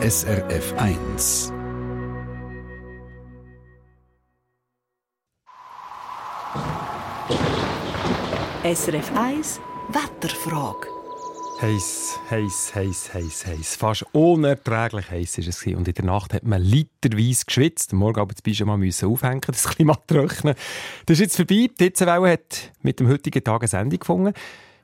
SRF 1. SRF 1 Wetterfrage. Heiß, heiß, heiß, heiß, heiß. Fast unerträglich heiß war es. Und in der Nacht hat man literweise geschwitzt. Am Morgen aber das Pyjama müssen aufhängen, das Klima trocknen. Das ist jetzt vorbei. Die Hitzewelle hat mit dem heutigen Tag ein Ende gefunden.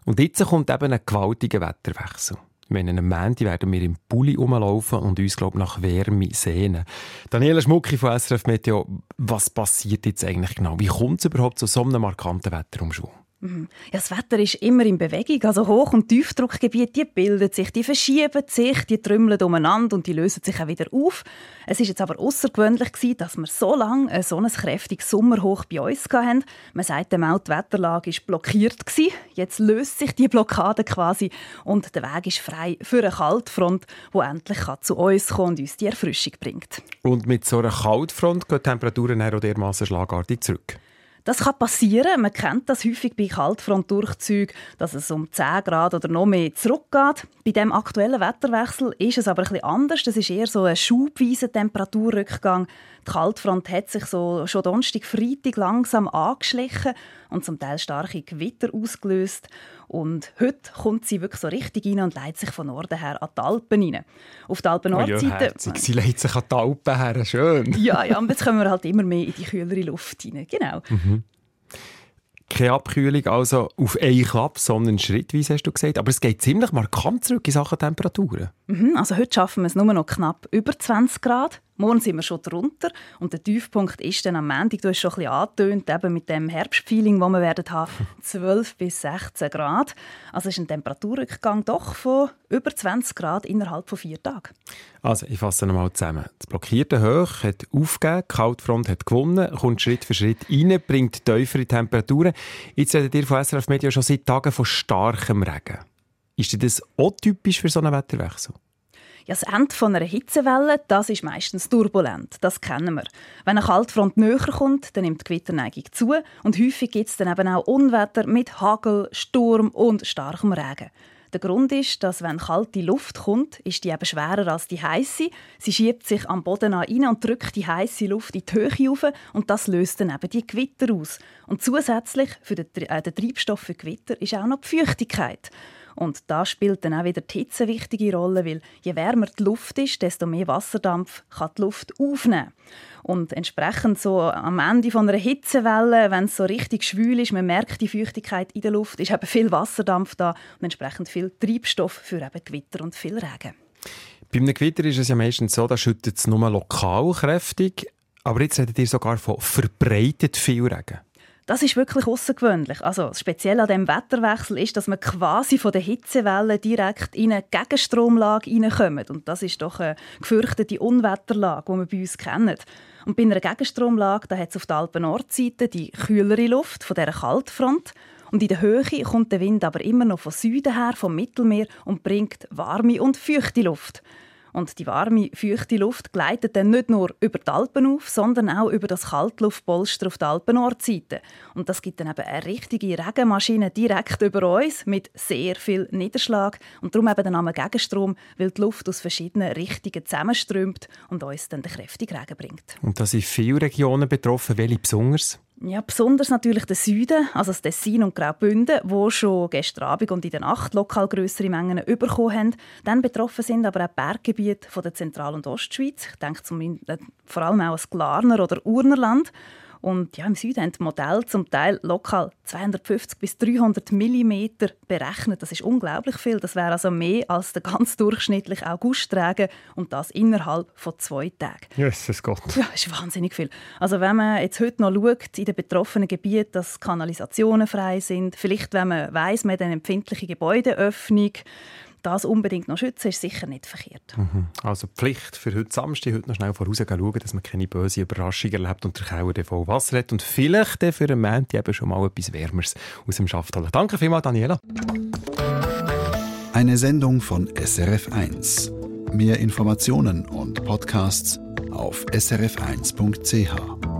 Und jetzt kommt eben ein gewaltiger Wetterwechsel. Wenn am Montag werden wir im Pulli rumlaufen und uns, glaube nach Wärme sehnen. Daniela Schmucki von SRF Meteo, was passiert jetzt eigentlich genau? Wie kommt es überhaupt zu so einem markanten Wetterumschwung? Mhm. Ja, das Wetter ist immer in Bewegung. Also Hoch- und Tiefdruckgebiete die bilden sich, die verschieben sich, die trümmeln umeinander und die lösen sich auch wieder auf. Es ist jetzt aber außergewöhnlich dass wir so lange ein so ein kräftiges Sommerhoch bei uns hatten. Man sagt, die Wetterlage ist blockiert. Jetzt löst sich die Blockade quasi und der Weg ist frei für eine Kaltfront, die endlich zu uns kommt und uns die Erfrischung bringt. Und mit so einer Kaltfront gehen die Temperaturen auch dermaßen schlagartig zurück? Das kann passieren. Man kennt das häufig bei Kaltfrontdurchzügen, dass es um 10 Grad oder noch mehr zurückgeht. Bei dem aktuellen Wetterwechsel ist es aber ein bisschen anders. Das ist eher so ein schubweiser Temperaturrückgang. Die Kaltfront hat sich so schon Donnerstag, Freitag langsam angeschlichen und zum Teil starke Gewitter ausgelöst. Und heute kommt sie wirklich so richtig rein und leitet sich von Norden her an die Alpen rein. Auf der Alpen-Nordseite... Oh ja, sie leitet sich an die Alpen her, schön. ja, ja, und jetzt kommen wir halt immer mehr in die kühlere Luft rein. Genau. Mhm. Keine Abkühlung also auf einen Klapp, sondern schrittweise, hast du gesagt. Aber es geht ziemlich markant zurück in Sachen Temperaturen. Mhm, also heute schaffen wir es nur noch knapp über 20 Grad. Morgen sind wir schon drunter und der Tiefpunkt ist dann am Montag, du hast schon ein bisschen angetönt, eben mit dem Herbstfeeling, das wir werden haben, 12 bis 16 Grad. Also ist ein Temperaturrückgang doch von über 20 Grad innerhalb von vier Tagen. Also ich fasse nochmal zusammen. Das blockierte Hoch hat aufgegeben, die Kaltfront hat gewonnen, kommt Schritt für Schritt rein, bringt tiefere Temperaturen. Jetzt redet ihr von SRF Media schon seit Tagen von starkem Regen. Ist das auch typisch für so einen Wetterwechsel? Ja, das Ende von einer Hitzewelle, das ist meistens turbulent. Das kennen wir. Wenn eine Kaltfront näher kommt, dann nimmt die Gewitterneigung zu und häufig gibt es dann eben auch Unwetter mit Hagel, Sturm und starkem Regen. Der Grund ist, dass wenn kalte Luft kommt, ist die eben schwerer als die heiße. Sie schiebt sich am Boden an und drückt die heiße Luft in die Höhe auf und das löst dann eben die Gewitter aus. Und zusätzlich für den, äh, den Treibstoff für Gewitter ist auch noch die Feuchtigkeit. Und da spielt dann auch wieder die Hitze eine wichtige Rolle, weil je wärmer die Luft ist, desto mehr Wasserdampf kann die Luft aufnehmen. Und entsprechend so am Ende von einer Hitzewelle, wenn es so richtig schwül ist, man merkt die Feuchtigkeit in der Luft, ist eben viel Wasserdampf da und entsprechend viel Treibstoff für eben Gewitter und viel Regen. Bei einem Gewitter ist es ja meistens so, da schüttet es nur lokal kräftig. Aber jetzt redet ihr sogar von verbreitet viel Regen. Das ist wirklich außergewöhnlich. Also speziell an dem Wetterwechsel ist, dass man quasi von der Hitzewelle direkt in eine Gegenstromlage hineinkommt. Und das ist doch eine gefürchtete Unwetterlage, die wir bei uns kennen. Und bei einer Gegenstromlage da hat es auf der Alpen-Nordseite die kühlere Luft von der Kaltfront. Und in der Höhe kommt der Wind aber immer noch von Süden her, vom Mittelmeer, und bringt warme und feuchte Luft. Und die warme, feuchte Luft gleitet dann nicht nur über die Alpen auf, sondern auch über das Kaltluftpolster auf der Alpen-Nordseite. Und das gibt dann eben eine richtige Regenmaschine direkt über uns mit sehr viel Niederschlag. Und darum eben der Name Gegenstrom, weil die Luft aus verschiedenen Richtungen zusammenströmt und uns dann den kräftigen Regen bringt. Und da sind viele Regionen betroffen. Welche besonders? Ja, besonders natürlich der Süden, also das Tessin und Graubünden, wo schon gestern Abend und in der Nacht lokal größere Mengen bekommen haben. Dann betroffen sind aber auch Berggebiete von der Zentral- und Ostschweiz. Ich denke zum, äh, vor allem auch an das Glarner oder Urnerland. Und ja, im Süden haben die Modelle zum Teil lokal 250 bis 300 mm berechnet. Das ist unglaublich viel. Das wäre also mehr als der ganz durchschnittliche Augustträger und das innerhalb von zwei Tagen. Jesus Gott. Ja, das ist wahnsinnig viel. Also wenn man jetzt heute noch schaut, in den betroffenen Gebieten, dass Kanalisationen frei sind, vielleicht wenn man weiß, man hat eine empfindliche Gebäudeöffnung, das unbedingt noch schützen, ist sicher nicht verkehrt. Mhm. Also Pflicht für heute Samstag, heute noch schnell vorausschauen, dass man keine böse Überraschung erlebt und der Keller voll Wasser hat und vielleicht für einen Moment eben schon mal etwas Wärmeres aus dem Schaft holen. Danke vielmals, Daniela. Eine Sendung von SRF1. Mehr Informationen und Podcasts auf srf1.ch.